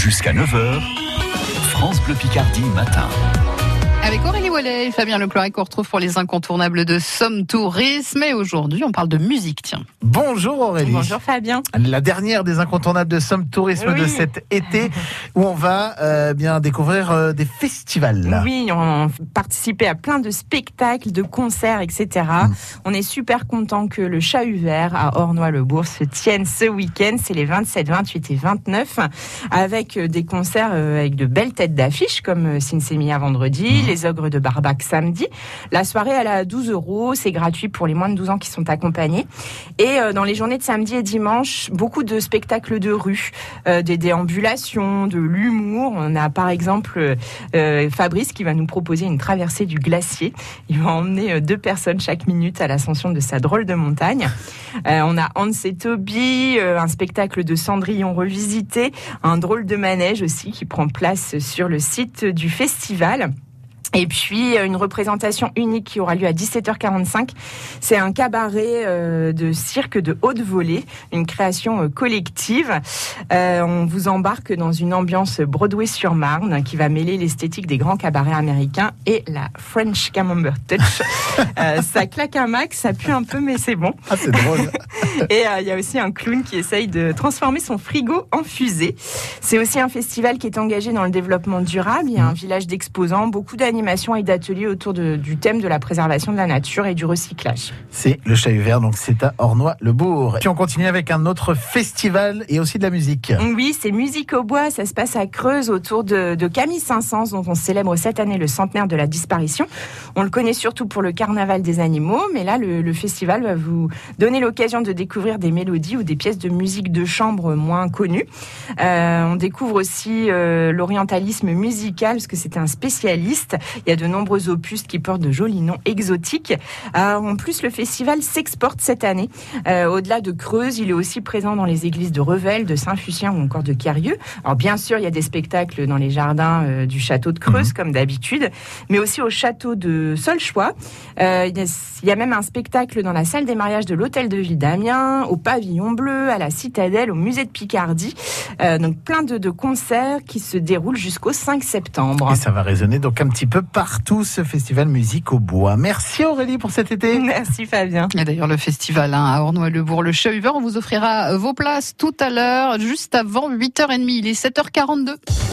Jusqu'à 9h, France Bleu Picardie matin. Wallet et Fabien Leclerc qu'on retrouve pour les incontournables de Somme Tourisme. Et aujourd'hui, on parle de musique, tiens. Bonjour Aurélie. Bonjour Fabien. La dernière des incontournables de Somme Tourisme Oui. de cet été où on va euh, bien découvrir euh, des festivals. Oui, on participait à plein de spectacles, de concerts, etc. Mm. On est super content que le Chat Vert à Ornois-le-Bourg se tienne ce week-end. C'est les 27, 28 et 29 avec euh, des concerts euh, avec de belles têtes d'affiche comme Sinsemiya vendredi, les Ogres de Barbac samedi. La soirée, elle est à 12 euros. C'est gratuit pour les moins de 12 ans qui sont accompagnés. Et euh, dans les journées de samedi et dimanche, beaucoup de spectacles de rue, euh, des déambulations, de l'humour. On a par exemple euh, Fabrice qui va nous proposer une traversée du glacier. Il va emmener deux personnes chaque minute à l'ascension de sa drôle de montagne. On a Hans et Toby, un spectacle de Cendrillon revisité, un drôle de manège aussi qui prend place sur le site du festival. Et puis euh, une représentation unique qui aura lieu à 17h45. C'est un cabaret euh, de cirque de haute volée, une création euh, collective. Euh, on vous embarque dans une ambiance Broadway-sur-Marne qui va mêler l'esthétique des grands cabarets américains et la French Camembert Touch. Ça claque un max, ça pue un peu, mais c'est bon. Ah, c'est drôle. Et il y a aussi un clown qui essaye de transformer son frigo en fusée. C'est aussi un festival qui est engagé dans le développement durable. Il y a un village d'exposants, beaucoup d'animations et d'ateliers autour de- du thème de la préservation de la nature et du recyclage. c'est le Chat Vert, donc c'est à Ornois-le-Bourg. Puis on continue avec un autre festival et aussi de la musique. Oui, c'est Musique au bois. Ça se passe à Creuse autour de, de Camille Saint-Saëns, dont on célèbre cette année le centenaire de la disparition. On le connaît surtout pour le carnaval des animaux, mais là, le, le festival va vous donner l'occasion de découvrir des mélodies ou des pièces de musique de chambre moins connues. Euh, on découvre aussi euh, l'orientalisme musical, parce que c'est un spécialiste. Il y a de nombreux opus qui portent de jolis noms exotiques. Euh, en plus, le festival s'exporte cette année. Euh, Au-delà de Creuse, il est aussi présent dans les églises de Revel, de Saint-Fucien ou encore de Carieux. Alors bien sûr, il y a des spectacles dans les jardins euh, du château de Creuse, comme d'habitude, mais aussi au château de Solchois. Il y a- même un spectacle dans la salle des mariages de l'hôtel de ville d'Amiens, au pavillon bleu, à la citadelle, au musée de Picardie. Donc plein de, de concerts qui se déroulent jusqu'au 5 septembre. Et ça va résonner donc un petit peu partout ce festival musique au bois. Merci Aurélie pour cet été. Merci Fabien. Il y a d'ailleurs le festival hein, à Ornois-le-Bourg, le Chat On vous offrira vos places tout à l'heure, juste avant 8h30. Il est 7h42.